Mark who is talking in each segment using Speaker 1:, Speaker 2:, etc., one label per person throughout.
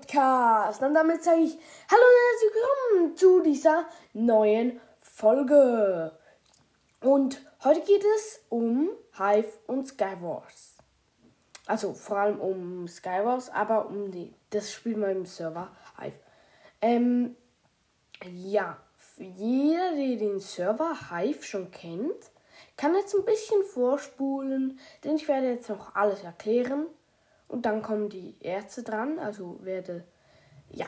Speaker 1: Podcasts. Und damit sage ich Hallo und herzlich willkommen zu dieser neuen Folge. Und heute geht es um Hive und Skywars. Also vor allem um Skywars, aber um die, das Spiel meinem Server Hive. Ähm, ja, jeder, der den Server Hive schon kennt, kann jetzt ein bisschen vorspulen, denn ich werde jetzt noch alles erklären. Und dann kommen die Ärzte dran, also werde, ja,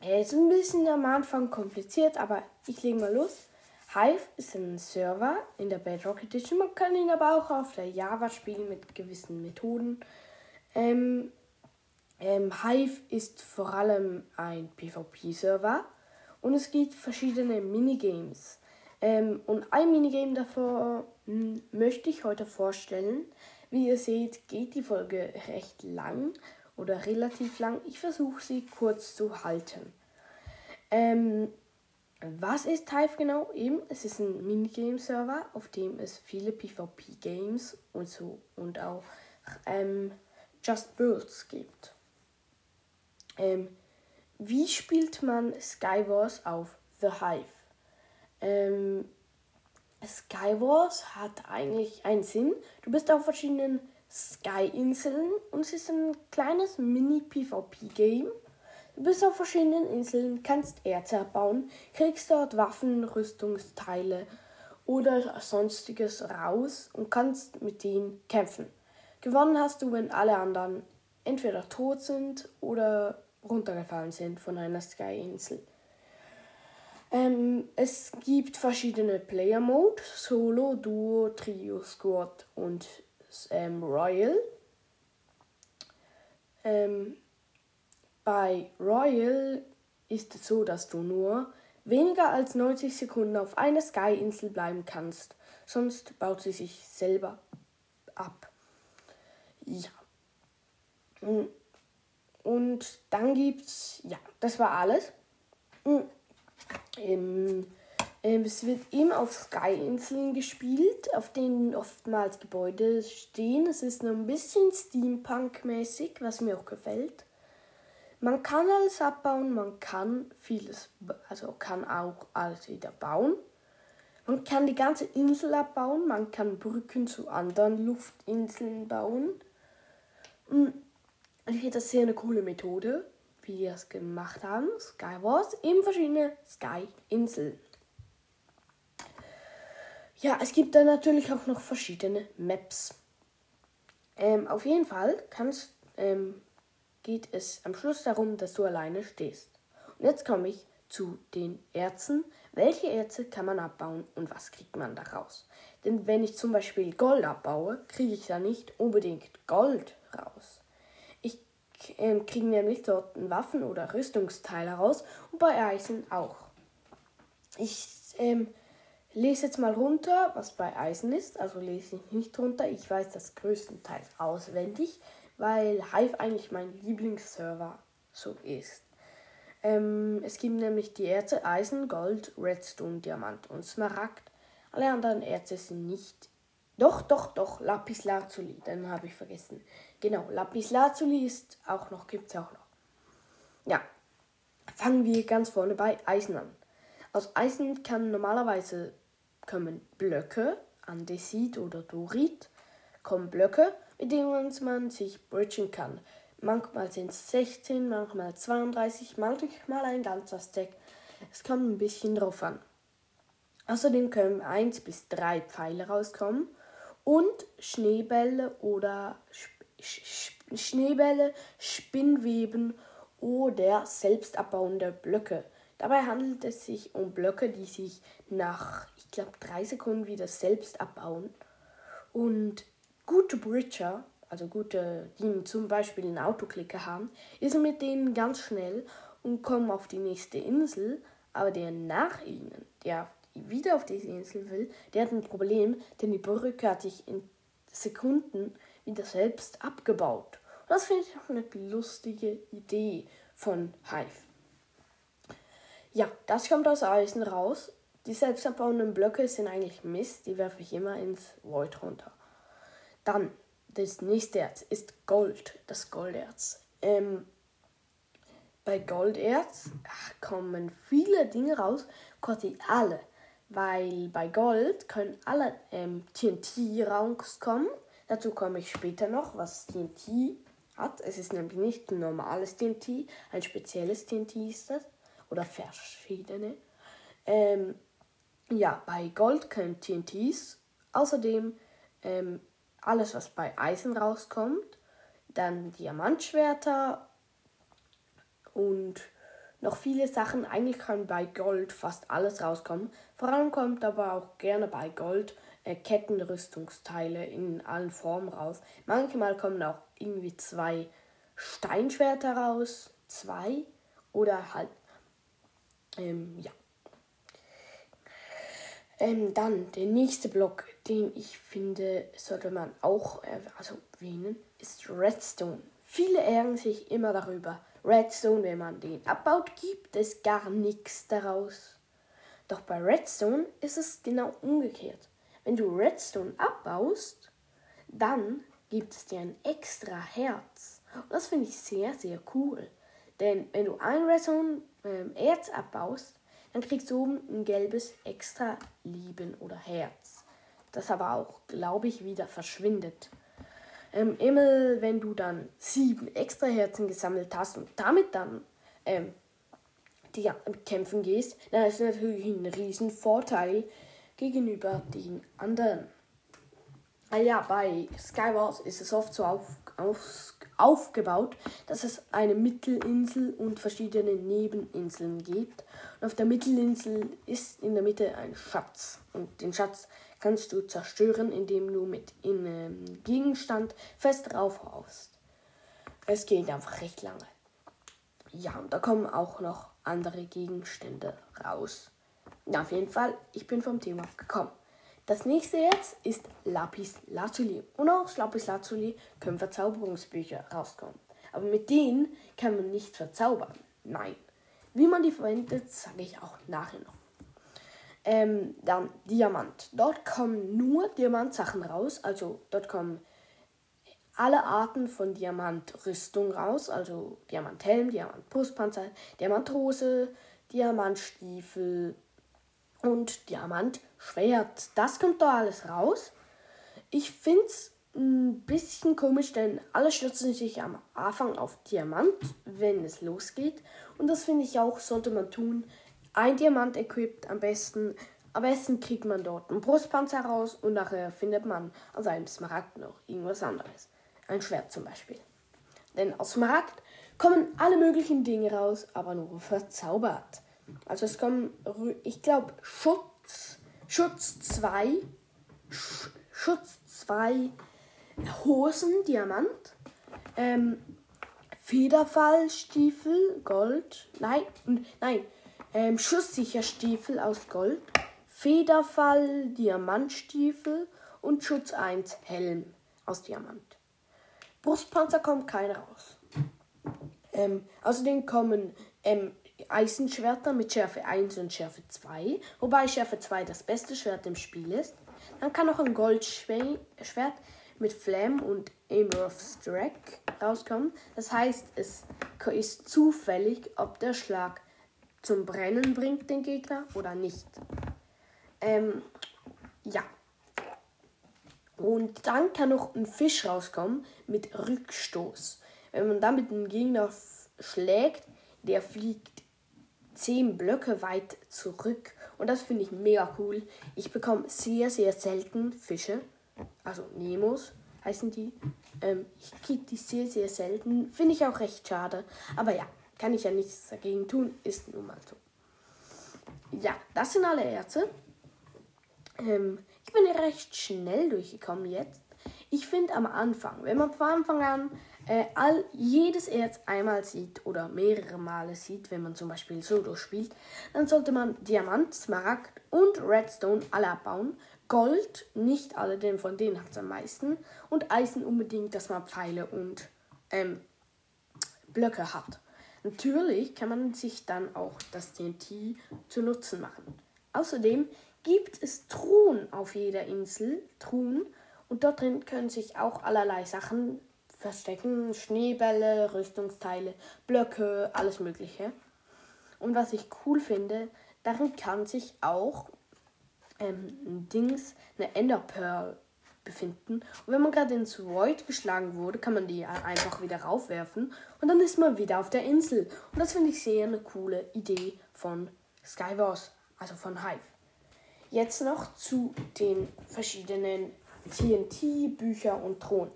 Speaker 1: er ist ein bisschen am Anfang kompliziert, aber ich lege mal los. Hive ist ein Server in der Bedrock Edition. Man kann ihn aber auch auf der Java spielen mit gewissen Methoden. Ähm, ähm, Hive ist vor allem ein PvP-Server und es gibt verschiedene Minigames. Ähm, und ein Minigame davor hm, möchte ich heute vorstellen. Wie ihr seht, geht die Folge recht lang oder relativ lang. Ich versuche sie kurz zu halten. Ähm, was ist Hive genau? Eben, es ist ein Minigame-Server, auf dem es viele PvP-Games und so und auch ähm, Just Builds gibt. Ähm, wie spielt man Skywars auf The Hive? Skywars hat eigentlich einen Sinn. Du bist auf verschiedenen Sky-Inseln und es ist ein kleines Mini-PvP-Game. Du bist auf verschiedenen Inseln, kannst Erze abbauen, kriegst dort Waffen, Rüstungsteile oder sonstiges raus und kannst mit denen kämpfen. Gewonnen hast du, wenn alle anderen entweder tot sind oder runtergefallen sind von einer Sky-Insel. Ähm, es gibt verschiedene Player Mode, Solo, Duo, Trio, Squad und ähm, Royal. Ähm, bei Royal ist es so, dass du nur weniger als 90 Sekunden auf einer Sky-Insel bleiben kannst, sonst baut sie sich selber ab. Ja. Und dann gibt's, ja, das war alles. Ähm, ähm, es wird immer auf Sky-Inseln gespielt, auf denen oftmals Gebäude stehen. Es ist noch ein bisschen Steampunk-mäßig, was mir auch gefällt. Man kann alles abbauen, man kann vieles, also kann auch alles wieder bauen. Man kann die ganze Insel abbauen, man kann Brücken zu anderen Luftinseln bauen. Hm, ich finde das sehr eine coole Methode wie die das gemacht haben, Skywars, eben verschiedene Sky-Inseln. Ja, es gibt dann natürlich auch noch verschiedene Maps. Ähm, auf jeden Fall kannst, ähm, geht es am Schluss darum, dass du alleine stehst. Und jetzt komme ich zu den Erzen. Welche Erze kann man abbauen und was kriegt man daraus? Denn wenn ich zum Beispiel Gold abbaue, kriege ich da nicht unbedingt Gold raus ähm, kriegen nämlich dort Waffen oder Rüstungsteile raus und bei Eisen auch. Ich ähm, lese jetzt mal runter, was bei Eisen ist. Also lese ich nicht runter. Ich weiß das größtenteils auswendig, weil Hive eigentlich mein Lieblingsserver so ist. Ähm, es gibt nämlich die Erze Eisen, Gold, Redstone, Diamant und Smaragd. Alle anderen Erze sind nicht doch, doch, doch, Lapis Lazuli, den habe ich vergessen. Genau, Lapis Lazuli ist auch noch, gibt es auch noch. Ja, fangen wir ganz vorne bei Eisen an. Aus Eisen kann normalerweise kommen Blöcke, Andesit oder Dorit, kommen Blöcke, mit denen man sich bridgen kann. Manchmal sind es 16, manchmal 32, manchmal ein ganzer Stack. Es kommt ein bisschen drauf an. Außerdem können 1 bis 3 Pfeile rauskommen und Schneebälle oder Schneebälle, Spinnweben oder selbstabbauende Blöcke. Dabei handelt es sich um Blöcke, die sich nach, ich glaube, drei Sekunden wieder selbst abbauen. Und gute Bridger, also gute, die zum Beispiel einen Autoklicker haben, ist mit denen ganz schnell und kommen auf die nächste Insel, aber der nach ihnen, der wieder auf diese Insel will, der hat ein Problem, denn die Brücke hat sich in Sekunden wieder selbst abgebaut. Und das finde ich auch eine lustige Idee von Hive. Ja, das kommt aus Eisen raus. Die selbstabbauenden Blöcke sind eigentlich Mist, die werfe ich immer ins Void runter. Dann das nächste Erz ist Gold, das Golderz. Ähm, bei Golderz kommen viele Dinge raus, quasi alle. Weil bei Gold können alle ähm, TNT rauskommen. Dazu komme ich später noch, was TNT hat. Es ist nämlich nicht ein normales TNT, ein spezielles TNT ist das. Oder verschiedene. Ähm, ja, bei Gold können TNTs außerdem ähm, alles, was bei Eisen rauskommt, dann Diamantschwerter und noch viele Sachen. Eigentlich kann bei Gold fast alles rauskommen. Vor allem kommt aber auch gerne bei Gold äh, Kettenrüstungsteile in allen Formen raus. Manchmal kommen auch irgendwie zwei Steinschwerter raus. Zwei. Oder halt. Ähm, ja. Ähm, dann der nächste Block, den ich finde, sollte man auch also erwähnen, ist Redstone. Viele ärgern sich immer darüber. Redstone, wenn man den abbaut, gibt es gar nichts daraus. Doch bei Redstone ist es genau umgekehrt. Wenn du Redstone abbaust, dann gibt es dir ein extra Herz. Und das finde ich sehr, sehr cool. Denn wenn du ein Redstone ähm, Erz abbaust, dann kriegst du oben ein gelbes extra Lieben oder Herz. Das aber auch, glaube ich, wieder verschwindet. Ähm, immer wenn du dann sieben extra Herzen gesammelt hast und damit dann ähm, die kämpfen gehst, dann ist natürlich ein riesen Vorteil gegenüber den anderen. Ah ja, bei Skywars ist es oft so auf, auf, aufgebaut, dass es eine Mittelinsel und verschiedene Nebeninseln gibt. Und auf der Mittelinsel ist in der Mitte ein Schatz. Und den Schatz kannst du zerstören, indem du mit einem Gegenstand fest draufhaust. Es geht einfach recht lange. Ja, und da kommen auch noch andere Gegenstände raus. Na, auf jeden Fall, ich bin vom Thema gekommen. Das nächste jetzt ist Lapis Lazuli. Und aus Lapis Lazuli können Verzauberungsbücher rauskommen. Aber mit denen kann man nicht verzaubern. Nein. Wie man die verwendet, sage ich auch nachher noch. Ähm, dann Diamant. Dort kommen nur Diamantsachen raus. Also dort kommen alle Arten von Diamantrüstung raus. Also Diamanthelm, Diamantbrustpanzer, Diamanthose, Diamantstiefel und Diamantschwert. Das kommt da alles raus. Ich finde es ein bisschen komisch, denn alle stürzen sich am Anfang auf Diamant, wenn es losgeht. Und das finde ich auch, sollte man tun. Ein Diamant equipped am besten. Am besten kriegt man dort einen Brustpanzer raus und nachher findet man aus einem Smaragd noch irgendwas anderes. Ein Schwert zum Beispiel. Denn aus Smaragd kommen alle möglichen Dinge raus, aber nur verzaubert. Also es kommen, ich glaube, Schutz, Schutz 2, Schutz 2 Hosen, Diamant, ähm, Federfallstiefel, Gold, nein, nein, ähm, schusssicher Stiefel aus Gold, Federfall, Diamantstiefel und Schutz 1 Helm aus Diamant. Brustpanzer kommt keiner raus. Ähm, außerdem kommen ähm, Eisenschwerter mit Schärfe 1 und Schärfe 2, wobei Schärfe 2 das beste Schwert im Spiel ist. Dann kann noch ein Goldschwert mit Flam und Emerald Strike rauskommen. Das heißt, es ist zufällig, ob der Schlag zum Brennen bringt, den Gegner, oder nicht. Ähm, ja. Und dann kann noch ein Fisch rauskommen mit Rückstoß. Wenn man damit einen Gegner schlägt, der fliegt 10 Blöcke weit zurück. Und das finde ich mega cool. Ich bekomme sehr, sehr selten Fische. Also Nemos heißen die. Ähm, ich kriege die sehr, sehr selten. Finde ich auch recht schade. Aber ja, kann ich ja nichts dagegen tun. Ist nun mal so. Ja, das sind alle Erze. Ähm, ich bin recht schnell durchgekommen jetzt. Ich finde am Anfang, wenn man von Anfang an äh, all, jedes Erz einmal sieht oder mehrere Male sieht, wenn man zum Beispiel Solo spielt, dann sollte man Diamant, Smaragd und Redstone alle abbauen. Gold, nicht alle, denn von denen hat es am meisten. Und Eisen unbedingt, dass man Pfeile und ähm, Blöcke hat. Natürlich kann man sich dann auch das TNT zu Nutzen machen. Außerdem gibt es Truhen auf jeder Insel, Truhen, Und dort drin können sich auch allerlei Sachen verstecken. Schneebälle, Rüstungsteile, Blöcke, alles Mögliche. Und was ich cool finde, darin kann sich auch ähm, ein Dings, eine Enderpearl befinden. Und wenn man gerade ins Void geschlagen wurde, kann man die einfach wieder raufwerfen und dann ist man wieder auf der Insel. Und das finde ich sehr eine coole Idee von Skywars, also von Hive. Jetzt noch zu den verschiedenen TNT-Bücher und Thronen.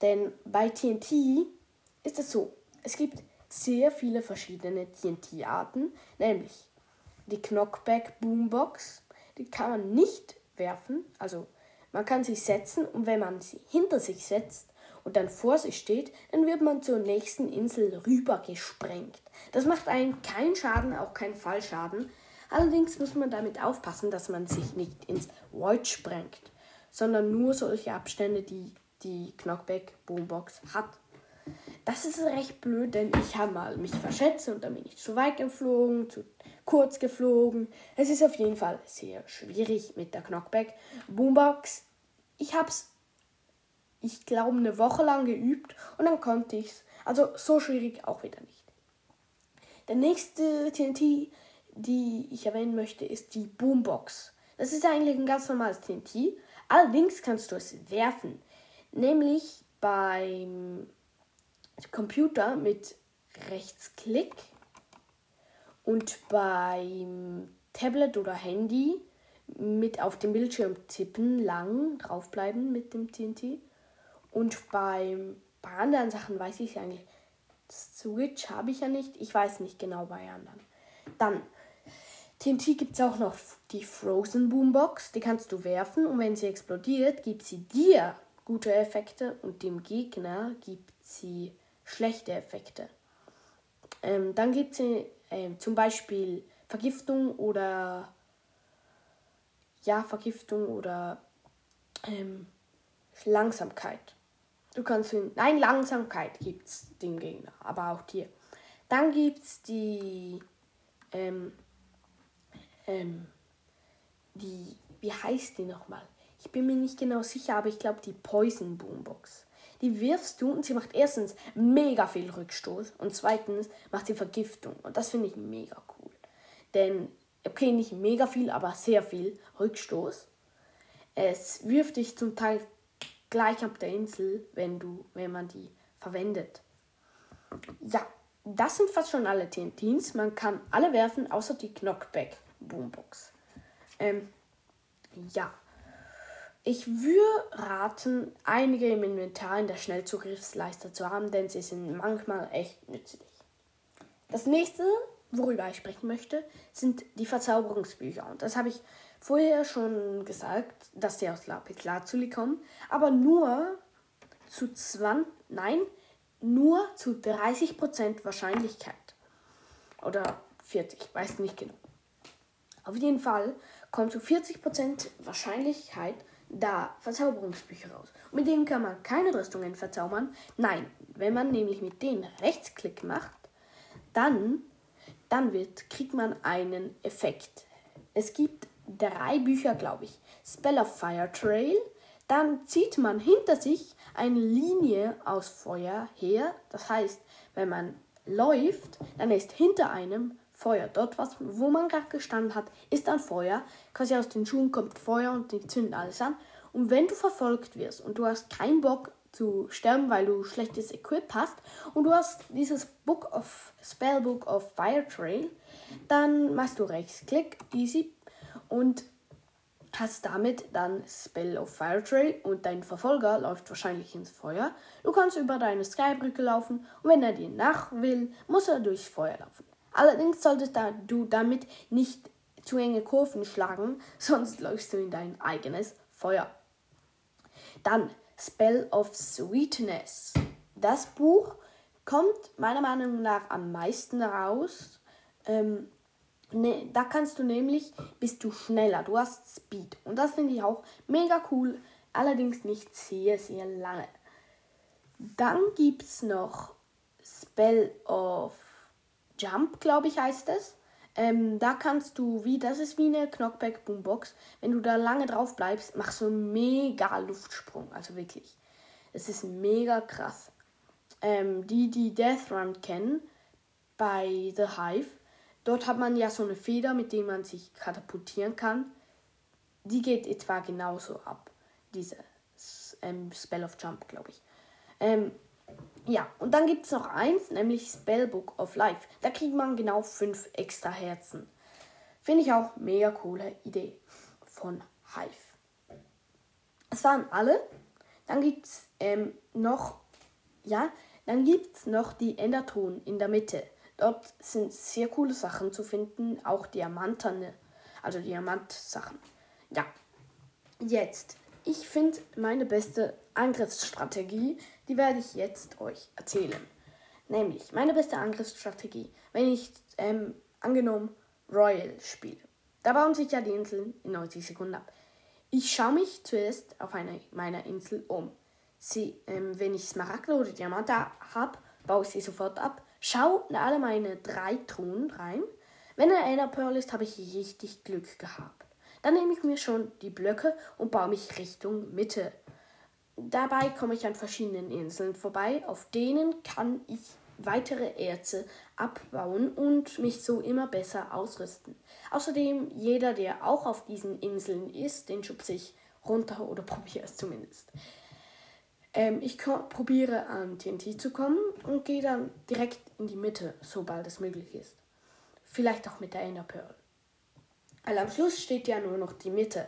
Speaker 1: Denn bei TNT ist es so, es gibt sehr viele verschiedene TNT-Arten, nämlich die Knockback Boombox, die kann man nicht werfen, also man kann sie setzen und wenn man sie hinter sich setzt und dann vor sich steht, dann wird man zur nächsten Insel rüber gesprengt. Das macht einen keinen Schaden, auch keinen Fallschaden. Allerdings muss man damit aufpassen, dass man sich nicht ins Void sprengt, sondern nur solche Abstände, die die Knockback Boombox hat. Das ist recht blöd, denn ich habe mal mich verschätzt und dann bin ich zu weit geflogen, zu kurz geflogen. Es ist auf jeden Fall sehr schwierig mit der Knockback Boombox. Ich habe es, ich glaube, eine Woche lang geübt und dann konnte ich es. Also so schwierig auch wieder nicht. Der nächste TNT, die ich erwähnen möchte, ist die Boombox. Das ist eigentlich ein ganz normales TNT. Allerdings kannst du es werfen. Nämlich beim Computer mit Rechtsklick und beim Tablet oder Handy mit auf dem Bildschirm tippen, lang draufbleiben mit dem TNT. Und beim, bei anderen Sachen weiß ich eigentlich. Switch habe ich ja nicht. Ich weiß nicht genau bei anderen. Dann, TNT gibt es auch noch die Frozen Boombox. Die kannst du werfen und wenn sie explodiert, gibt sie dir gute Effekte und dem Gegner gibt sie schlechte Effekte. Ähm, dann gibt es ähm, zum Beispiel Vergiftung oder ja, Vergiftung oder ähm, Langsamkeit. Du kannst nein, Langsamkeit gibt es dem Gegner, aber auch dir. Dann gibt es die, ähm, ähm, die, wie heißt die nochmal? Ich bin mir nicht genau sicher, aber ich glaube die Poison Boombox. Die wirfst du und sie macht erstens mega viel Rückstoß und zweitens macht sie Vergiftung. Und das finde ich mega cool. Denn, okay, nicht mega viel, aber sehr viel Rückstoß. Es wirft dich zum Teil gleich ab der Insel, wenn du, wenn man die verwendet. Ja, das sind fast schon alle TNTs. Man kann alle werfen, außer die Knockback Boombox. Ähm, ja. Ich würde raten, einige im Inventar in der Schnellzugriffsleiste zu haben, denn sie sind manchmal echt nützlich. Das nächste, worüber ich sprechen möchte, sind die Verzauberungsbücher. Und das habe ich vorher schon gesagt, dass sie aus Lapis Lazuli kommen, aber nur zu 20, nein, nur zu 30% Wahrscheinlichkeit. Oder 40%, weiß nicht genau. Auf jeden Fall kommt zu 40% Wahrscheinlichkeit da Verzauberungsbücher raus. Und mit denen kann man keine Rüstungen verzaubern. Nein, wenn man nämlich mit denen Rechtsklick macht, dann, dann wird, kriegt man einen Effekt. Es gibt drei Bücher, glaube ich. Spell of Fire Trail. Dann zieht man hinter sich eine Linie aus Feuer her. Das heißt, wenn man läuft, dann ist hinter einem Feuer. Dort, was, wo man gerade gestanden hat, ist ein Feuer. Quasi aus den Schuhen kommt Feuer und die zünden alles an. Und wenn du verfolgt wirst und du hast keinen Bock zu sterben, weil du schlechtes Equip hast und du hast dieses Book of Spellbook of Fire Trail, dann machst du Rechtsklick, easy und hast damit dann Spell of Fire Trail und dein Verfolger läuft wahrscheinlich ins Feuer. Du kannst über deine Skybrücke laufen und wenn er dir nach will, muss er durchs Feuer laufen. Allerdings solltest du damit nicht zu enge Kurven schlagen, sonst läufst du in dein eigenes Feuer. Dann Spell of Sweetness. Das Buch kommt meiner Meinung nach am meisten raus. Ähm, ne, da kannst du nämlich, bist du schneller, du hast Speed. Und das finde ich auch mega cool, allerdings nicht sehr, sehr lange. Dann gibt es noch Spell of Jump, glaube ich, heißt es. Ähm, da kannst du, wie, das ist wie eine Knockback Boombox. Wenn du da lange drauf bleibst, machst du einen mega Luftsprung. Also wirklich. Es ist mega krass. Ähm, die, die Death Run kennen, bei The Hive, dort hat man ja so eine Feder, mit der man sich katapultieren kann. Die geht etwa genauso ab. Diese ähm, Spell of Jump, glaube ich. Ähm, ja, und dann gibt es noch eins, nämlich Spellbook of Life. Da kriegt man genau fünf extra Herzen. Finde ich auch mega coole Idee von Hive. Es waren alle. Dann gibt es ähm, noch, ja, dann gibt es noch die Enderton in der Mitte. Dort sind sehr coole Sachen zu finden, auch Diamanterne, also Diamantsachen. Ja, jetzt ich finde meine beste Angriffsstrategie, die werde ich jetzt euch erzählen. Nämlich meine beste Angriffsstrategie, wenn ich ähm, angenommen Royal spiele. Da bauen sich ja die Inseln in 90 Sekunden ab. Ich schaue mich zuerst auf eine meiner Insel um. Sie, ähm, wenn ich Smaragd oder Diamant habe, baue ich sie sofort ab. Schau in alle meine drei Truhen rein. Wenn er einer Pearl ist, habe ich richtig Glück gehabt. Dann nehme ich mir schon die Blöcke und baue mich Richtung Mitte. Dabei komme ich an verschiedenen Inseln vorbei, auf denen kann ich weitere Erze abbauen und mich so immer besser ausrüsten. Außerdem, jeder, der auch auf diesen Inseln ist, den schubse ich runter oder probiere es zumindest. Ähm, ich probiere an TNT zu kommen und gehe dann direkt in die Mitte, sobald es möglich ist. Vielleicht auch mit der Ender Pearl. Weil am Schluss steht ja nur noch die Mitte.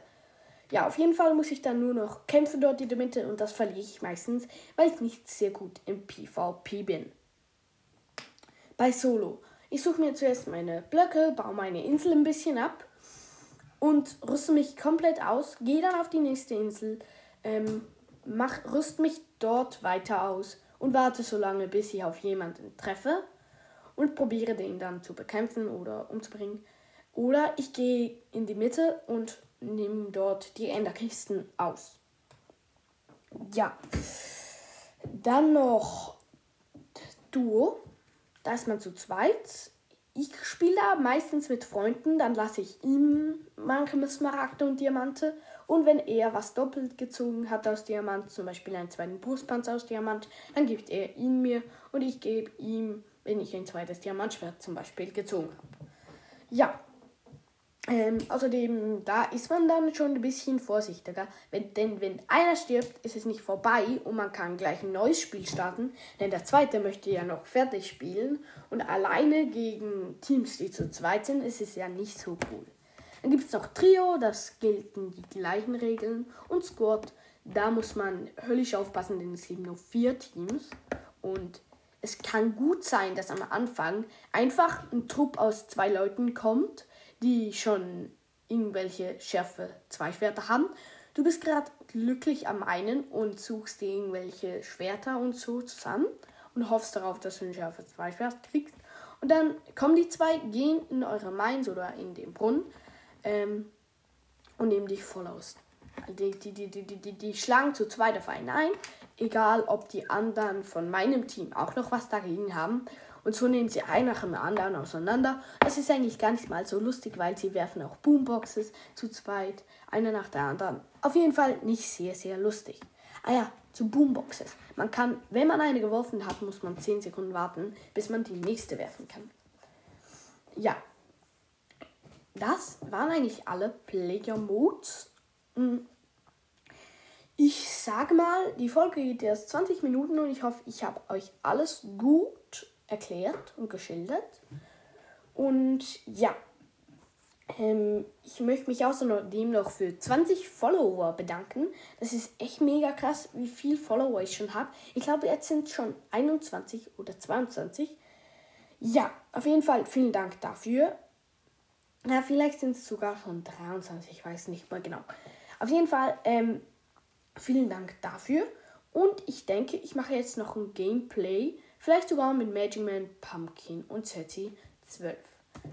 Speaker 1: Ja, auf jeden Fall muss ich dann nur noch kämpfen dort in der Mitte und das verliere ich meistens, weil ich nicht sehr gut im PvP bin. Bei Solo. Ich suche mir zuerst meine Blöcke, baue meine Insel ein bisschen ab und rüste mich komplett aus, gehe dann auf die nächste Insel, ähm, mach, rüst mich dort weiter aus und warte so lange, bis ich auf jemanden treffe und probiere den dann zu bekämpfen oder umzubringen. Oder ich gehe in die Mitte und nehme dort die Enderkisten aus. Ja. Dann noch Duo. Da ist man zu zweit. Ich spiele da meistens mit Freunden, dann lasse ich ihm manchmal Smaragde und Diamante. Und wenn er was doppelt gezogen hat aus Diamant, zum Beispiel einen zweiten Brustpanzer aus Diamant, dann gibt er ihn mir und ich gebe ihm, wenn ich ein zweites Diamantschwert zum Beispiel gezogen habe. Ja, ähm, außerdem, da ist man dann schon ein bisschen vorsichtiger. Wenn, denn wenn einer stirbt, ist es nicht vorbei und man kann gleich ein neues Spiel starten. Denn der zweite möchte ja noch fertig spielen. Und alleine gegen Teams, die zu zweit sind, ist es ja nicht so cool. Dann gibt es noch Trio, das gelten die gleichen Regeln. Und Squad, da muss man höllisch aufpassen, denn es gibt nur vier Teams. Und es kann gut sein, dass am Anfang einfach ein Trupp aus zwei Leuten kommt die schon irgendwelche Schärfe zwei Schwerter haben. Du bist gerade glücklich am einen und suchst dir irgendwelche Schwerter und so zusammen und hoffst darauf, dass du ein Schärfe zwei Schwert kriegst. Und dann kommen die zwei, gehen in eure Mines oder in den Brunnen ähm, und nehmen dich voll aus. Die, die, die, die, die, die schlagen zu zweit auf einen ein, egal ob die anderen von meinem Team auch noch was dagegen haben. Und so nehmen sie ein nach dem anderen auseinander. Das ist eigentlich gar nicht mal so lustig, weil sie werfen auch Boomboxes zu zweit, eine nach der anderen. Auf jeden Fall nicht sehr, sehr lustig. Ah ja, zu Boomboxes. Man kann, wenn man eine geworfen hat, muss man 10 Sekunden warten, bis man die nächste werfen kann. Ja. Das waren eigentlich alle Player Modes. Hm. Ich sage mal, die Folge geht erst 20 Minuten und ich hoffe, ich habe euch alles gut erklärt und geschildert. Und ja, ähm, ich möchte mich außerdem noch für 20 Follower bedanken. Das ist echt mega krass, wie viel Follower ich schon habe. Ich glaube, jetzt sind schon 21 oder 22. Ja, auf jeden Fall vielen Dank dafür. Ja, vielleicht sind es sogar schon 23, ich weiß nicht mal genau. Auf jeden Fall ähm, vielen Dank dafür. Und ich denke, ich mache jetzt noch ein Gameplay Vielleicht sogar mit Magic Man, Pumpkin und Zetty 12.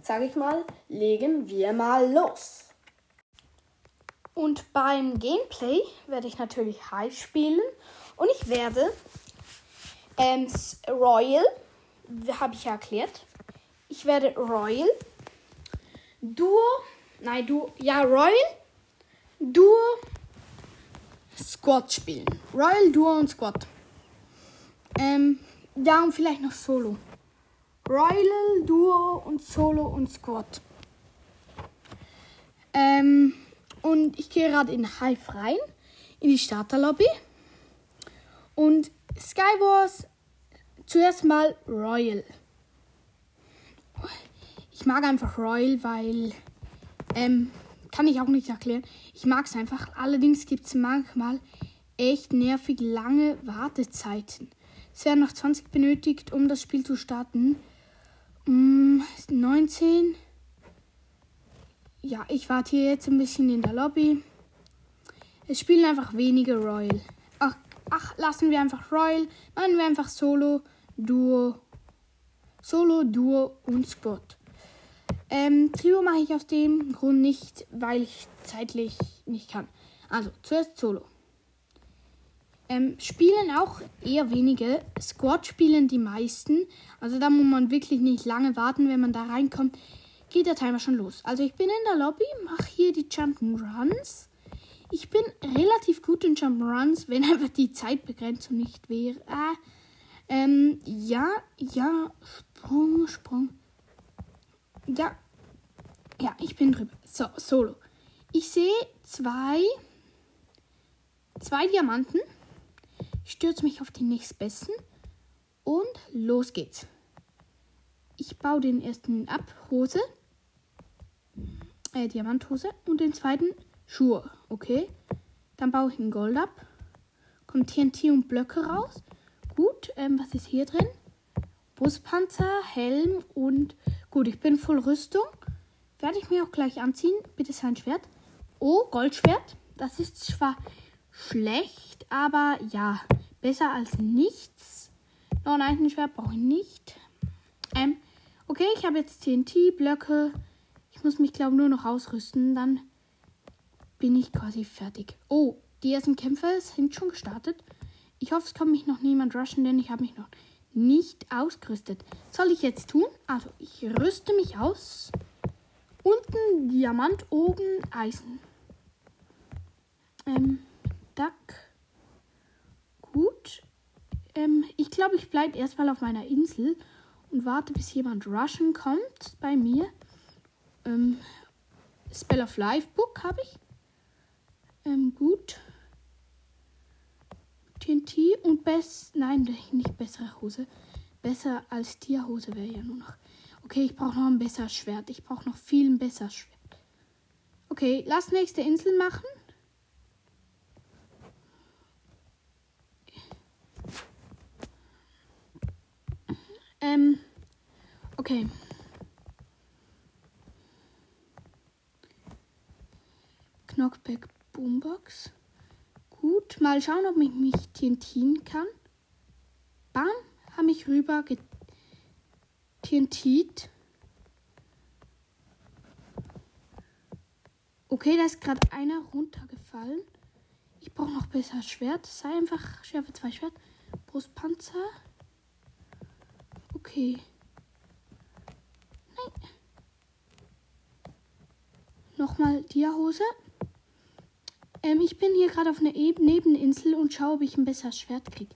Speaker 1: Sag ich mal, legen wir mal los. Und beim Gameplay werde ich natürlich High spielen. Und ich werde ähm, Royal, habe ich ja erklärt. Ich werde Royal,
Speaker 2: Duo, nein, Duo, ja, Royal, Duo, Squad spielen. Royal, Duo und Squad. Ähm, darum vielleicht noch Solo. Royal, Duo und Solo und Squad. Ähm, und ich gehe gerade in Hive rein, in die Starterlobby. Und Skywars zuerst mal Royal. Ich mag einfach Royal, weil ähm, kann ich auch nicht erklären. Ich mag es einfach. Allerdings gibt es manchmal echt nervig lange Wartezeiten. Es werden noch 20 benötigt, um das Spiel zu starten. Mm, 19. Ja, ich warte hier jetzt ein bisschen in der Lobby. Es spielen einfach wenige Royal. Ach, ach, lassen wir einfach Royal. Machen wir einfach Solo, Duo. Solo, Duo und Squad. Ähm, Trio mache ich aus dem Grund nicht, weil ich zeitlich nicht kann. Also, zuerst Solo. Ähm, spielen auch eher wenige. Squad spielen die meisten. Also da muss man wirklich nicht lange warten, wenn man da reinkommt. Geht der Timer schon los. Also ich bin in der Lobby, mache hier die Jump'n'Runs. Ich bin relativ gut in Jump'n'Runs, wenn einfach die Zeitbegrenzung nicht wäre. Ah, ähm, ja, ja, Sprung, Sprung. Ja, ja, ich bin drüber. So, Solo. Ich sehe zwei, zwei Diamanten. Stürze mich auf den nächstbesten. Und los geht's. Ich baue den ersten ab. Hose. Äh, Diamanthose. Und den zweiten Schuhe. Okay. Dann baue ich einen Gold ab. Kommt TNT und Blöcke raus. Gut. Ähm, was ist hier drin? Brustpanzer, Helm und gut, ich bin voll Rüstung. Werde ich mir auch gleich anziehen. Bitte sein Schwert. Oh, Goldschwert. Das ist zwar schlecht, aber ja, besser als nichts. Noch ein Eisenschwert brauche ich nicht. Ähm, okay, ich habe jetzt TNT-Blöcke. Ich muss mich, glaube nur noch ausrüsten. Dann bin ich quasi fertig. Oh, die ersten Kämpfe sind schon gestartet. Ich hoffe, es kann mich noch niemand rushen, denn ich habe mich noch nicht ausgerüstet. Soll ich jetzt tun? Also, ich rüste mich aus. Unten Diamant, oben Eisen. Ähm, Duck. Gut. Ähm, ich glaube, ich bleibe erstmal auf meiner Insel und warte, bis jemand rushen kommt bei mir. Ähm, Spell of Life Book habe ich. Ähm, gut. TNT und best. Nein, nicht bessere Hose. Besser als Tierhose wäre ja nur noch. Okay, ich brauche noch ein besseres Schwert. Ich brauche noch viel ein besseres Schwert. Okay, lass nächste Insel machen. Ähm, okay. Knockback Boombox. Gut, mal schauen, ob ich mich TNTen kann. Bam, habe ich rüber TNT. Okay, da ist gerade einer runtergefallen. Ich brauche noch besser Schwert. Sei einfach Schärfe 2 Schwert. Brustpanzer. Okay. Nein. Nochmal Dia-Hose. Ähm, ich bin hier gerade auf einer e Nebeninsel und schaue, ob ich ein besseres Schwert kriege.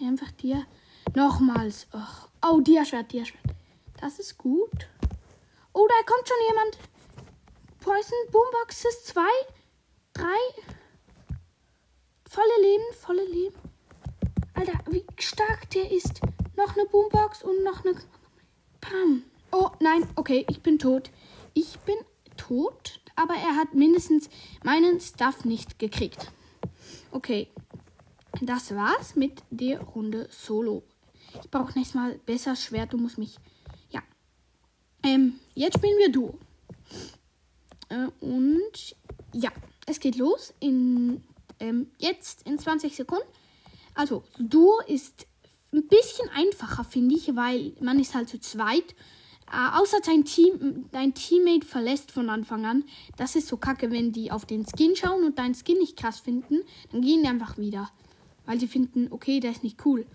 Speaker 2: Einfach Dia. Nochmals. Oh, oh Dia-Schwert, Dia-Schwert. Das ist gut. Oh, da kommt schon jemand. Poison Boomboxes 2, 3. Volle Leben, volle Leben. Alter, wie stark der ist. Noch eine Boombox und noch eine. Pam. Oh, nein, okay, ich bin tot. Ich bin tot, aber er hat mindestens meinen Stuff nicht gekriegt. Okay, das war's mit der Runde Solo. Ich brauche nächstes Mal besser Schwert. Du musst mich. Ja. Ähm, jetzt spielen wir Duo. Äh, und ja, es geht los in ähm, jetzt in 20 Sekunden. Also, Duo ist ein bisschen einfacher, finde ich, weil man ist halt zu zweit. Äh, außer dein, Team, dein Teammate verlässt von Anfang an. Das ist so kacke, wenn die auf den Skin schauen und deinen Skin nicht krass finden, dann gehen die einfach wieder. Weil sie finden, okay, der ist nicht cool.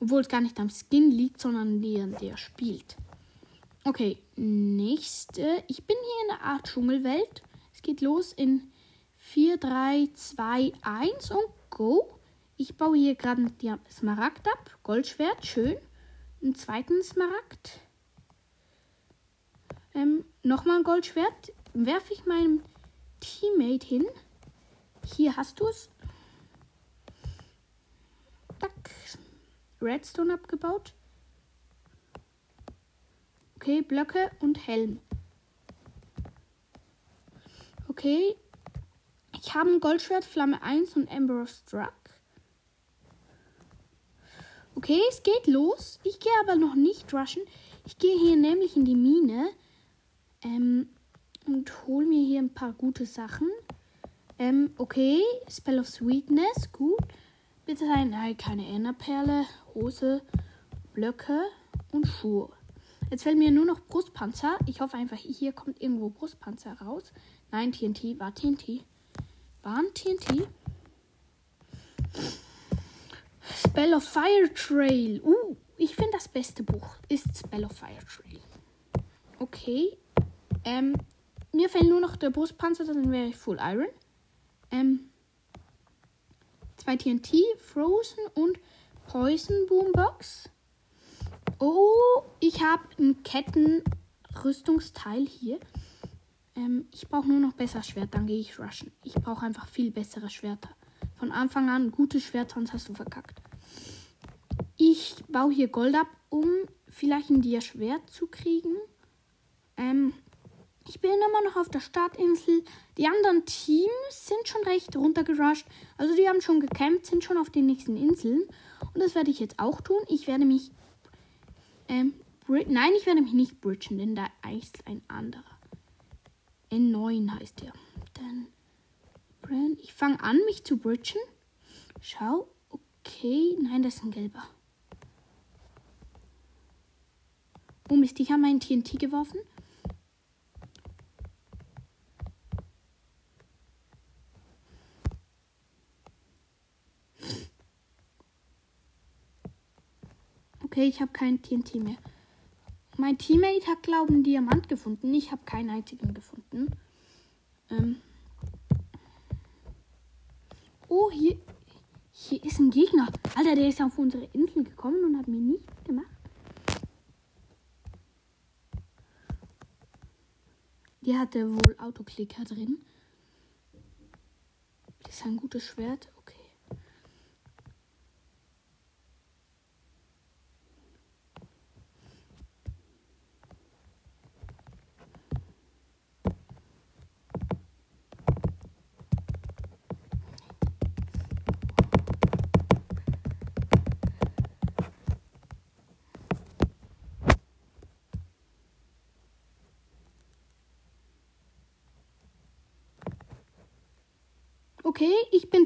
Speaker 2: Obwohl es gar nicht am Skin liegt, sondern der, der spielt. Okay, nächste. Ich bin hier in einer Art Dschungelwelt. Es geht los in 4, 3, 2, 1 und go. Ich baue hier gerade die Smaragd ab. Goldschwert, schön. Einen zweiten Smaragd. Ähm, Nochmal ein Goldschwert. Werfe ich meinem Teammate hin. Hier hast du es. Redstone abgebaut. Okay, Blöcke und Helm. Okay. Ich habe ein Goldschwert, Flamme 1 und Ember of Struck. Okay, es geht los. Ich gehe aber noch nicht rushen. Ich gehe hier nämlich in die Mine ähm, und hole mir hier ein paar gute Sachen. Ähm, okay, Spell of Sweetness, gut. Bitte sein, nein, keine Enderperle, Hose, Blöcke und Schuhe. Jetzt fällt mir nur noch Brustpanzer. Ich hoffe einfach, hier kommt irgendwo Brustpanzer raus. Nein, TNT. War TNT. War ein TNT? Spell of Fire Trail. Uh, ich finde das beste Buch ist Spell of Fire Trail. Okay. Ähm, mir fehlt nur noch der Brustpanzer, dann wäre ich Full Iron. Ähm, zwei TNT, Frozen und Poison Boombox. Oh, ich habe ein Kettenrüstungsteil hier. Ähm, ich brauche nur noch besser Schwert, dann gehe ich rushen. Ich brauche einfach viel bessere Schwerter. Von Anfang an gute Schwerter, sonst hast du verkackt. Ich baue hier Gold ab, um vielleicht ein Dia-Schwert zu kriegen. Ähm, ich bin immer noch auf der Startinsel. Die anderen Teams sind schon recht runtergerusht. Also die haben schon gecampt, sind schon auf den nächsten Inseln. Und das werde ich jetzt auch tun. Ich werde mich... Ähm, Nein, ich werde mich nicht bridgen, denn da ist ein anderer. N9 heißt der. Dann... Ich fange an, mich zu bridgen. Schau. Okay. Nein, das ist ein gelber. Oh Mist, ich habe meinen TNT geworfen. Okay, ich habe kein TNT mehr. Mein Teammate hat, glaube ich, einen Diamant gefunden. Ich habe keinen einzigen gefunden. Ähm oh, hier, hier ist ein Gegner. Alter, der ist auf unsere Insel gekommen und hat mir nichts gemacht. Die hatte wohl Autoklicker drin. Das ist ein gutes Schwert.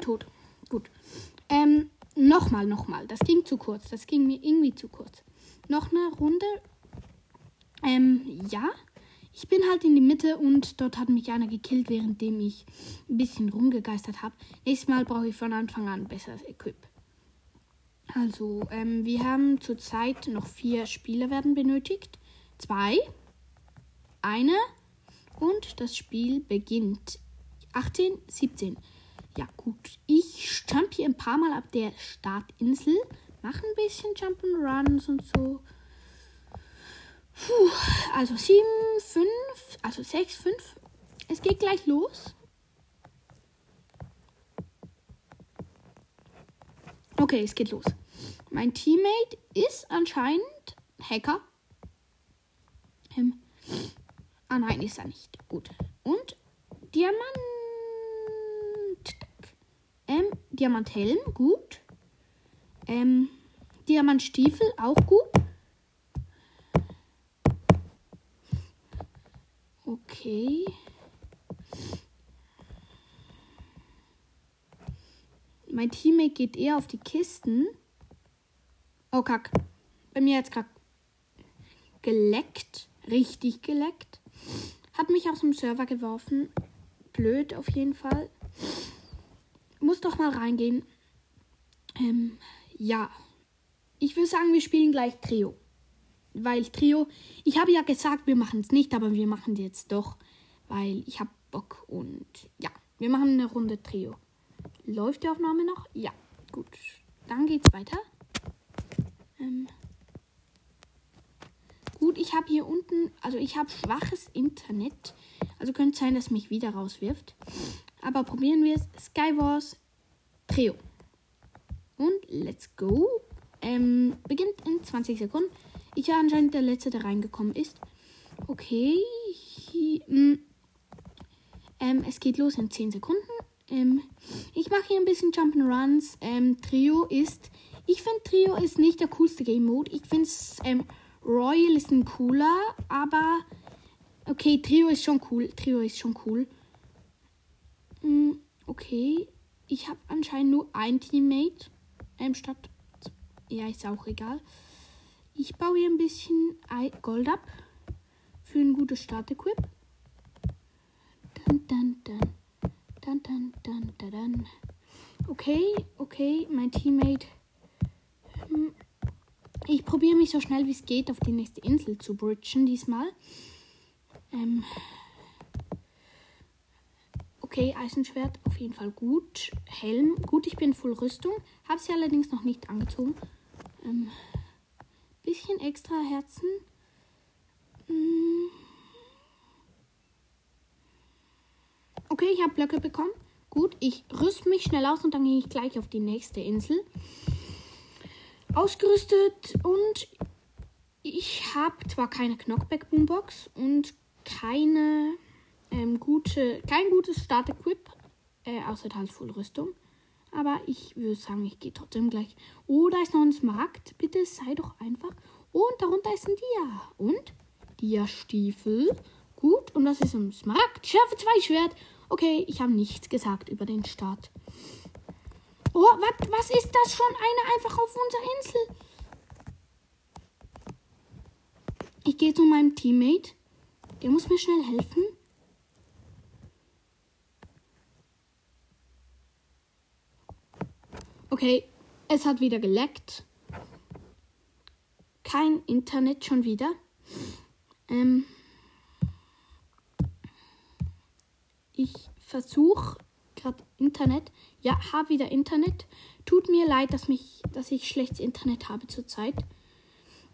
Speaker 2: Tot. Gut. Ähm, nochmal, nochmal. Das ging zu kurz. Das ging mir irgendwie zu kurz. Noch eine Runde. Ähm, ja. Ich bin halt in die Mitte und dort hat mich einer gekillt, währenddem ich ein bisschen rumgegeistert habe. Nächstes Mal brauche ich von Anfang an besseres Equip. Also, ähm, wir haben zurzeit noch vier Spieler werden benötigt. Zwei. Eine. Und das Spiel beginnt. 18, 17. Ja, gut. Ich jump hier ein paar Mal ab der Startinsel. Mache ein bisschen Jump'n'Runs und so. Puh, also 7, 5, also 6, 5. Es geht gleich los. Okay, es geht los. Mein Teammate ist anscheinend Hacker. Ähm, ah nein, ist er nicht. Gut. Und Diamant. Ähm, Diamanthelm, gut. Ähm, Diamantstiefel, auch gut. Okay. Mein Teammate geht eher auf die Kisten. Oh, kack. Bei mir jetzt gerade geleckt. Richtig geleckt. Hat mich aus dem Server geworfen. Blöd auf jeden Fall muss doch mal reingehen. Ähm, ja. Ich würde sagen, wir spielen gleich Trio. weil Trio, ich habe ja gesagt, wir machen es nicht, aber wir machen es jetzt doch, weil ich habe Bock und ja, wir machen eine Runde Trio. Läuft die Aufnahme noch? Ja, gut. Dann geht's weiter. Ähm, gut, ich habe hier unten, also ich habe schwaches Internet, also könnte sein, dass mich wieder rauswirft. Aber probieren wir es. Skywars Trio. Und let's go. Ähm, beginnt in 20 Sekunden. Ich war anscheinend der Letzte, der reingekommen ist. Okay. Hm. ähm, es geht los in 10 Sekunden. Ähm, ich mache hier ein bisschen Jump'n'Runs. Ähm, Trio ist. Ich finde Trio ist nicht der coolste Game Mode. Ich finde ähm, Royal ist ein cooler, aber. Okay, Trio ist schon cool. Trio ist schon cool. Okay. Ich habe anscheinend nur ein Teammate. Ähm, statt. Ja, ist auch egal. Ich baue hier ein bisschen Gold ab. Für ein gutes Start-Equip. Dann, dann, dann. Dann, dann, dann, dann, dann. Okay, okay, mein Teammate. Hm. Ich probiere mich so schnell wie es geht auf die nächste Insel zu bridgen diesmal. Ähm. Okay, Eisenschwert jeden Fall gut. Helm, gut, ich bin voll Rüstung. Habe sie allerdings noch nicht angezogen. Ähm, bisschen extra Herzen. Hm. Okay, ich habe Blöcke bekommen. Gut, ich rüste mich schnell aus und dann gehe ich gleich auf die nächste Insel. Ausgerüstet und ich habe zwar keine Knockback Boombox und keine ähm, gute, kein gutes Start-Equip, äh, außer halt Full Rüstung. Aber ich würde sagen, ich gehe trotzdem gleich. Oh, da ist noch ein Smaragd. Bitte sei doch einfach. Und darunter ist ein Dia. Und Dia-Stiefel. Gut, und das ist ein Smaragd. Schärfe 2 Schwert. Okay, ich habe nichts gesagt über den Start. Oh, wat, was ist das schon? Eine einfach auf unserer Insel. Ich gehe zu meinem Teammate. Der muss mir schnell helfen. Okay, es hat wieder geleckt. Kein Internet schon wieder. Ähm ich versuche gerade Internet. Ja, habe wieder Internet. Tut mir leid, dass, mich, dass ich schlechtes Internet habe zurzeit.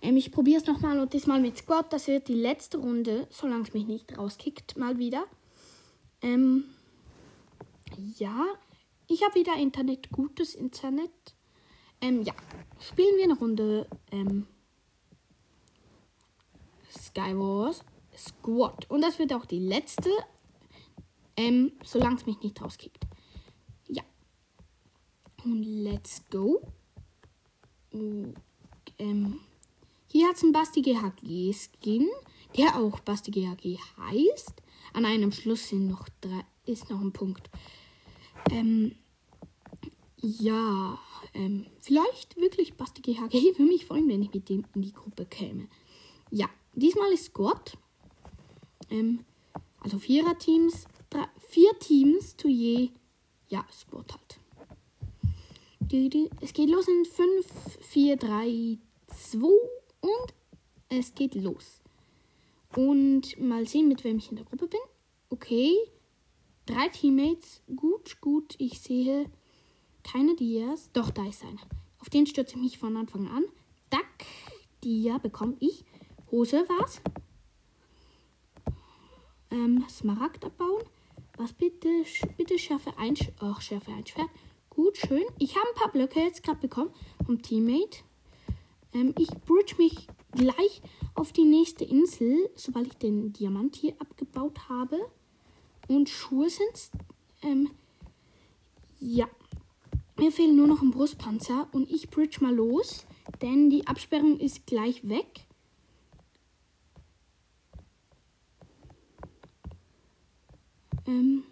Speaker 2: Ähm, ich probiere es nochmal und diesmal mit Squad. Das wird die letzte Runde, solange es mich nicht rauskickt, mal wieder. Ähm, ja, ich habe wieder Internet, gutes Internet. Ähm, ja, spielen wir eine Runde ähm, Skywars Squad. Und das wird auch die letzte, ähm, solange es mich nicht rauskickt. Ja. Und let's go. Ähm, hier hat es einen Basti GHG Skin, der auch Basti GHG heißt. An einem Schluss sind noch drei, ist noch ein Punkt. Ähm, ja, ähm, vielleicht wirklich Basti GHG. Würde mich freuen, wenn ich mit dem in die Gruppe käme. Ja, diesmal ist Squad. Ähm, also Vierer-Teams. Vier Teams zu je. Ja, Squad halt. Es geht los in 5, 4, 3, 2 und es geht los. Und mal sehen, mit wem ich in der Gruppe bin. Okay. Drei Teammates. Gut, gut. Ich sehe keine Dias. Doch, da ist einer. Auf den stürze ich mich von Anfang an. Duck. Dia bekomme ich. Hose war's. Ähm, Smaragd abbauen. Was bitte? Bitte schärfe ein. Ach, schärfe ein Schwert. Gut, schön. Ich habe ein paar Blöcke jetzt gerade bekommen vom Teammate. Ähm, ich bridge mich gleich auf die nächste Insel, sobald ich den Diamant hier abgebaut habe. Und Schuhe sind ähm, ja. Mir fehlen nur noch ein Brustpanzer und ich bridge mal los, denn die Absperrung ist gleich weg. Ähm.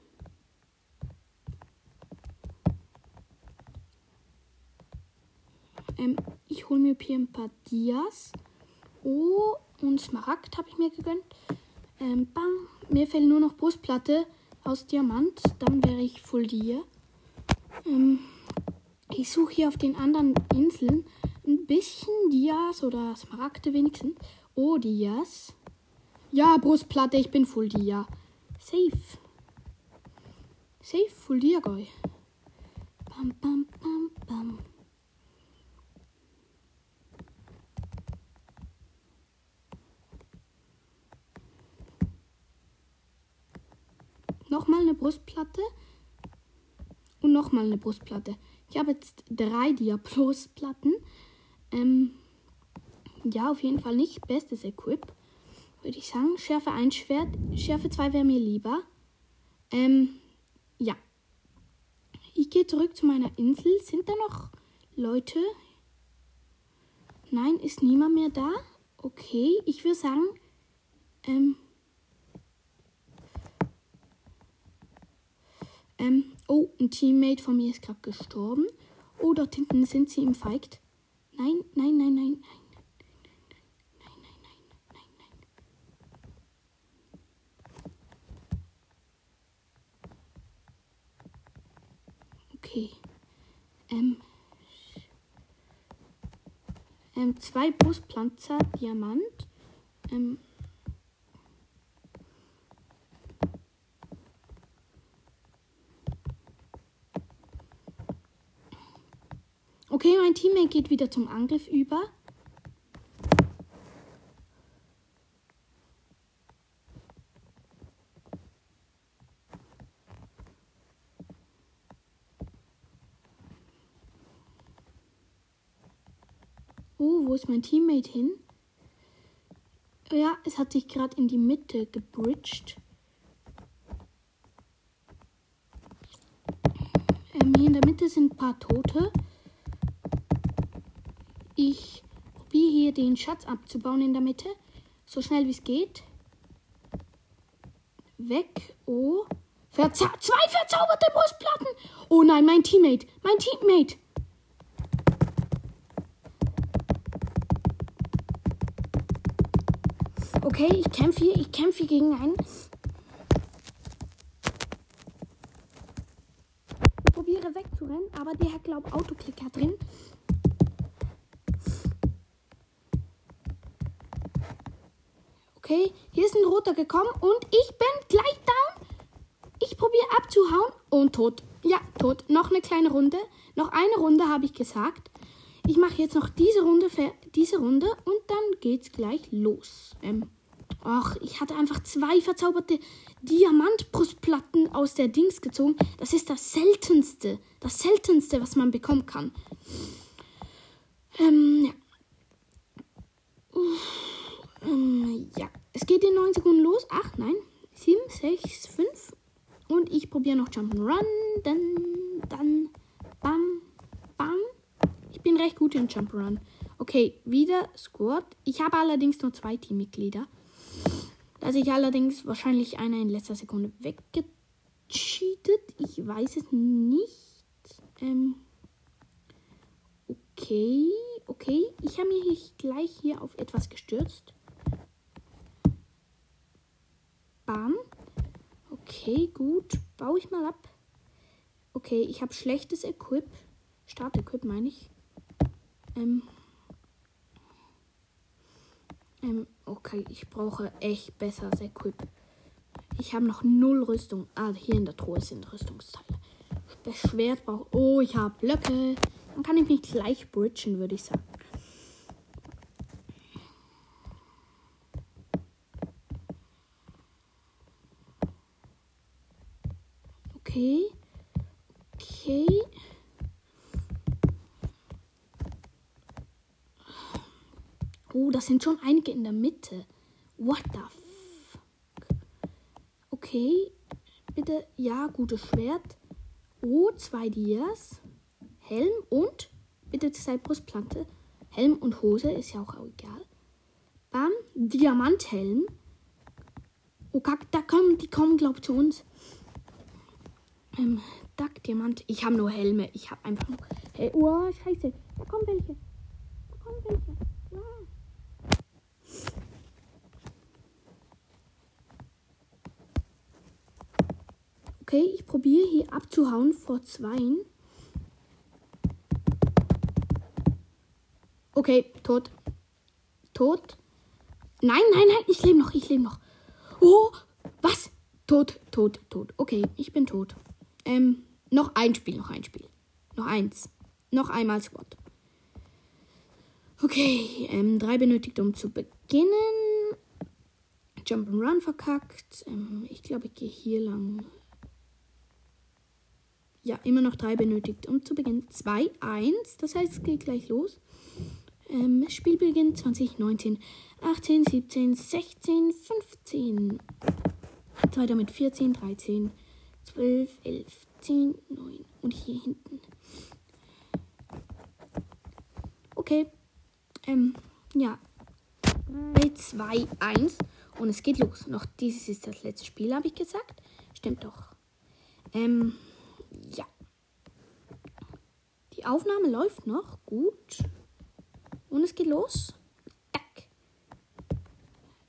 Speaker 2: Ähm, ich hole mir hier ein paar Dias. Oh, und Smaragd habe ich mir gegönnt. Ähm, bam. Mir fehlt nur noch Brustplatte aus Diamant. Dann wäre ich voll dir. Ähm, ich suche hier auf den anderen Inseln ein bisschen Dias oder Smaragde wenigstens. Oh, Dias. Ja, Brustplatte, ich bin Full Dia. Safe. Safe Full Dia, Guy. Bam, bam, bam, bam. Nochmal eine Brustplatte. Und nochmal eine Brustplatte. Ich habe jetzt drei Dia-Plus-Platten. Ähm, ja, auf jeden Fall nicht bestes Equip. Würde ich sagen. Schärfe 1 Schwert. Schärfe 2 wäre mir lieber. Ähm, ja. Ich gehe zurück zu meiner Insel. Sind da noch Leute? Nein, ist niemand mehr da? Okay, ich würde sagen, ähm, ähm, oh, ein Teammate von mir ist gerade gestorben. Oh, dort hinten sind sie im Fight. Nein, nein, nein, nein, nein. Nein, nein, nein, nein, nein. Okay. Ähm. Ähm, zwei Brustpflanzer, Diamant. Ähm. Okay, mein Teammate geht wieder zum Angriff über. Oh, wo ist mein Teammate hin? Ja, es hat sich gerade in die Mitte gebridged. Ähm, hier in der Mitte sind ein paar Tote. Ich probiere hier den Schatz abzubauen in der Mitte. So schnell wie es geht. Weg. Oh. Verza zwei verzauberte Brustplatten. Oh nein, mein Teammate. Mein Teammate. Okay, ich kämpfe hier. Ich kämpfe hier gegen einen. Ich probiere wegzurennen, aber der hat, glaube ich, Autoklicker drin. Okay, hier ist ein roter gekommen und ich bin gleich down. Ich probiere abzuhauen und tot. Ja, tot. Noch eine kleine Runde. Noch eine Runde habe ich gesagt. Ich mache jetzt noch diese Runde, diese Runde und dann geht's gleich los. Ähm, ach, ich hatte einfach zwei verzauberte Diamantbrustplatten aus der Dings gezogen. Das ist das seltenste, das seltenste, was man bekommen kann. Ähm, ja. Uff. Ähm, ja, es geht in 9 Sekunden los. 8, nein, 7, 6, 5. Und ich probiere noch Jump'n'Run. Dann, dann, bam, bam. Ich bin recht gut in Jump'n'Run. Okay, wieder Squad. Ich habe allerdings nur zwei Teammitglieder. Da sich allerdings wahrscheinlich einer in letzter Sekunde weggecheatet. Ich weiß es nicht. Ähm, okay, okay. Ich habe mich gleich hier auf etwas gestürzt. Bam. Okay, gut. Baue ich mal ab. Okay, ich habe schlechtes Equip. Start-Equip meine ich. Ähm. Ähm, okay, ich brauche echt besseres Equip. Ich habe noch null Rüstung. Ah, hier in der Truhe sind Rüstungsteile. Das Schwert braucht. Oh, ich habe Blöcke. Dann kann ich mich gleich bridgen, würde ich sagen. Okay. Okay. Sind schon einige in der Mitte. What the fuck? Okay. Bitte, ja, gutes Schwert. Oh, zwei Dias. Helm und bitte zwei Brustplatte. Helm und Hose ist ja auch egal. Bam, Diamanthelm. Oh, kack, da kommen, die kommen, glaub zu uns. Ähm, Duck, Diamant. Ich habe nur Helme. Ich habe einfach nur. Hey, oh, scheiße. Da kommen welche. Da kommen welche. Ah. Okay, ich probiere hier abzuhauen vor zweien. Okay, tot. Tot. Nein, nein, nein, ich lebe noch, ich lebe noch. Oh, was? Tot, tot, tot. Okay, ich bin tot. Ähm, noch ein Spiel, noch ein Spiel. Noch eins. Noch einmal Squad. Okay, ähm, drei benötigt, um zu beginnen. Jump'n'Run verkackt. Ähm, ich glaube, ich gehe hier lang. Ja, immer noch drei benötigt, um zu beginnen. 2, 1. Das heißt, es geht gleich los. Ähm, Spielbeginn 2019. 18, 17, 16, 15. Weiter mit 14, 13, 12, 11, 10, 9. Und hier hinten. Okay. Ähm, ja. 3, 2, 1. Und es geht los. Noch dieses ist das letzte Spiel, habe ich gesagt. Stimmt doch. Ähm, ja. Die Aufnahme läuft noch. Gut. Und es geht los. Tack.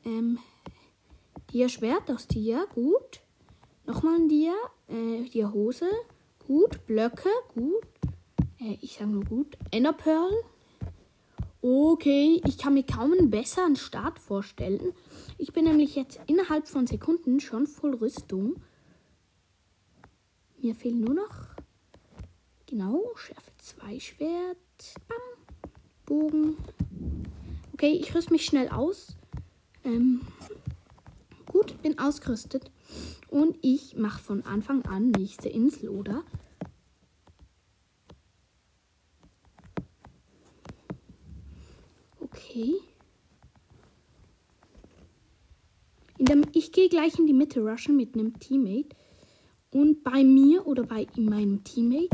Speaker 2: Ähm, Dia Schwert aus Dia. Gut. Nochmal ein Dia. Äh, Dia Hose. Gut. Blöcke. Gut. Äh, ich sage nur gut. Enderpearl. Okay, ich kann mir kaum einen besseren Start vorstellen. Ich bin nämlich jetzt innerhalb von Sekunden schon voll Rüstung. Mir fehlen nur noch. Genau, Schärfe 2 Schwert. Bam. Bogen. Okay, ich rüste mich schnell aus. Ähm, gut, bin ausgerüstet. Und ich mache von Anfang an nächste Insel, oder? Okay. Ich gehe gleich in die Mitte rushen mit einem Teammate. Und bei mir oder bei meinem Teammate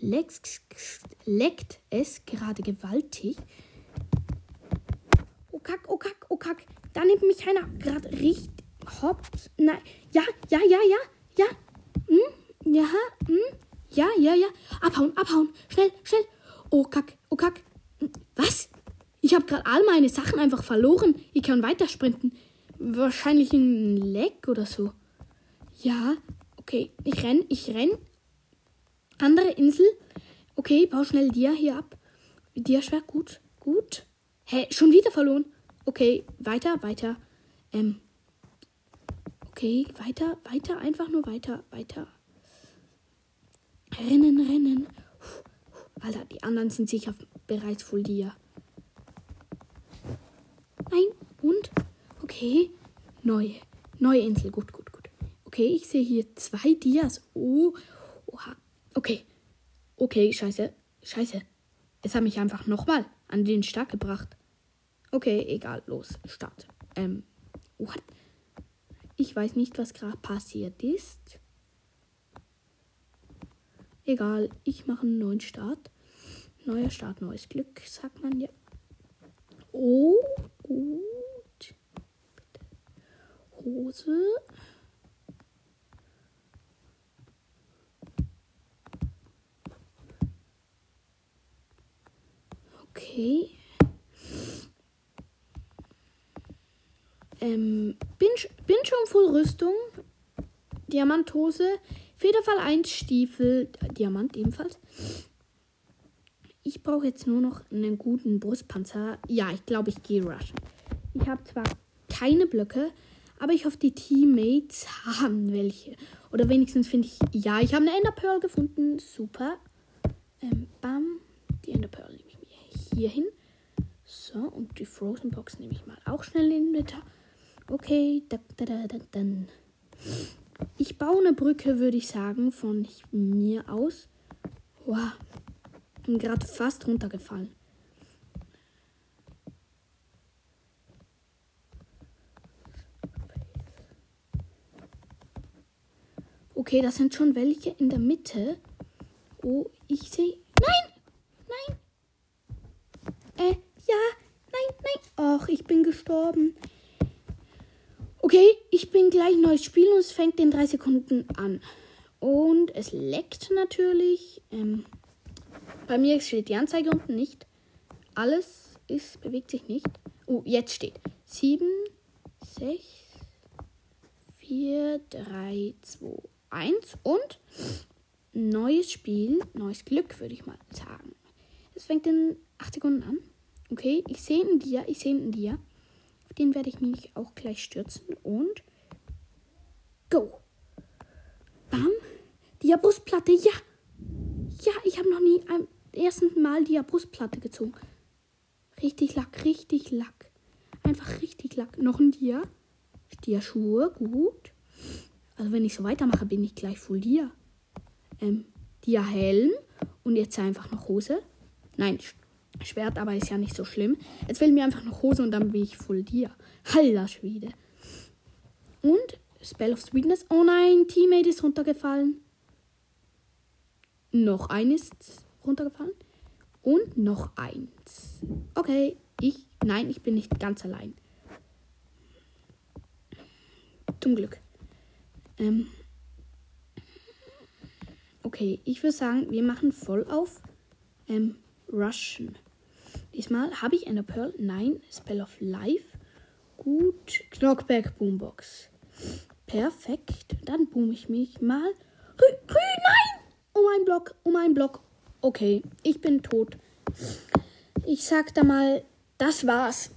Speaker 2: leckt, es gerade gewaltig. Oh kack, oh kack, oh kack. Da nimmt mich einer gerade richtig hops. Nein. Ja, ja, ja, ja, ja. Hm? Ja, hm? Ja, ja, ja. Abhauen, abhauen. Schnell, schnell. Oh kack, oh kack. Hm, was? Ich habe gerade all meine Sachen einfach verloren. Ich kann weitersprinten. Wahrscheinlich ein Leck oder so. Ja, okay. Ich renn, ich renn. Andere Insel. Okay, bau schnell dir hier ab. Dir schwer, gut, gut. Hä, schon wieder verloren. Okay, weiter, weiter. Ähm. Okay, weiter, weiter, einfach nur weiter, weiter. Rennen, rennen. Alter, die anderen sind sicher bereits voll dir. Nein. Und? Okay. Neue. Neue Insel. Gut, gut, gut. Okay, ich sehe hier zwei Dias. Oh. Oha. Okay. Okay, scheiße. Scheiße. Es hat mich einfach nochmal an den Start gebracht. Okay, egal. Los. Start. Ähm. What? Ich weiß nicht, was gerade passiert ist. Egal. Ich mache einen neuen Start. Neuer Start, neues Glück, sagt man ja. Oh, gut. Hose. Okay. Ähm, bin, bin schon voll Rüstung. Diamanthose. Federfall 1 Stiefel. Diamant ebenfalls. Ich brauche jetzt nur noch einen guten Brustpanzer. Ja, ich glaube, ich gehe rushen. Ich habe zwar keine Blöcke, aber ich hoffe, die Teammates haben welche. Oder wenigstens finde ich, ja, ich habe eine Enderpearl gefunden. Super. Ähm, bam. Die Enderpearl hier hin. So, und die Frozen Box nehme ich mal auch schnell in den. Okay, da, da, da, da, dann. Ich baue eine Brücke, würde ich sagen, von mir aus. Wow, bin gerade fast runtergefallen. Okay, das sind schon welche in der Mitte. Oh, ich sehe. Nein! Äh, ja, nein, nein. Och, ich bin gestorben. Okay, ich bin gleich neues Spiel und es fängt in drei Sekunden an. Und es leckt natürlich. Ähm, bei mir steht die Anzeige unten nicht. Alles ist, bewegt sich nicht. Oh, jetzt steht 7, 6, 4, 3, 2, 1 und neues Spiel, neues Glück, würde ich mal sagen. Es fängt in 8 Sekunden an. Okay, ich sehe einen Dia, ich sehe einen Dia. Auf den werde ich mich auch gleich stürzen. Und go. Bam. Diabrustplatte, ja. Ja, ich habe noch nie am ersten Mal Diabrustplatte gezogen. Richtig Lack, richtig Lack. Einfach richtig Lack. Noch ein Dia. Dia-Schuhe, gut. Also wenn ich so weitermache, bin ich gleich full Dia. Ähm, Dia-Helm. Und jetzt einfach noch Hose. Nein, Schwert, aber ist ja nicht so schlimm. Jetzt fehlt mir einfach noch Hose und dann bin ich full Dia. Halter Schwede. Und Spell of Sweetness. Oh nein, Teammate ist runtergefallen. Noch ein ist runtergefallen. Und noch eins. Okay, ich. Nein, ich bin nicht ganz allein. Zum Glück. Ähm. Okay, ich würde sagen, wir machen voll auf ähm, Russian. Diesmal habe ich eine Pearl. Nein, Spell of Life. Gut. Knockback Boombox. Perfekt. Dann boom ich mich mal. Rü, Rü, nein! Um einen Block, um einen Block. Okay, ich bin tot. Ich sag da mal, das war's.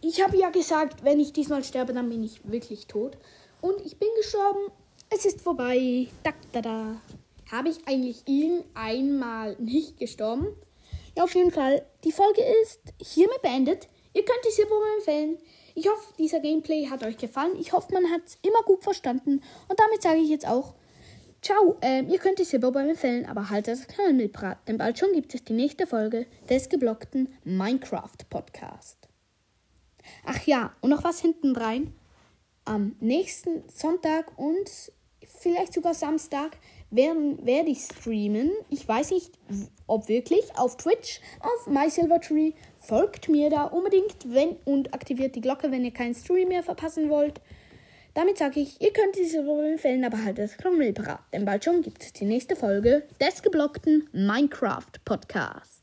Speaker 2: Ich habe ja gesagt, wenn ich diesmal sterbe, dann bin ich wirklich tot. Und ich bin gestorben. Es ist vorbei. Da, da, da. Habe ich eigentlich irgendeinmal nicht gestorben? Ja, auf jeden Fall. Die Folge ist hiermit beendet. Ihr könnt es hier empfehlen. Ich hoffe, dieser Gameplay hat euch gefallen. Ich hoffe, man hat es immer gut verstanden. Und damit sage ich jetzt auch Ciao. Ähm, ihr könnt es hier beim empfehlen, aber haltet das Kanal mit Brat, denn bald schon gibt es die nächste Folge des geblockten Minecraft Podcast. Ach ja, und noch was hinten rein. Am nächsten Sonntag und vielleicht sogar Samstag werden, werde ich streamen. Ich weiß nicht, ob wirklich, auf Twitch, auf MySilverTree. Folgt mir da unbedingt wenn, und aktiviert die Glocke, wenn ihr keinen Stream mehr verpassen wollt. Damit sage ich, ihr könnt diese empfehlen, aber halt das Krummelparat. Denn bald schon gibt es die nächste Folge des geblockten Minecraft Podcast.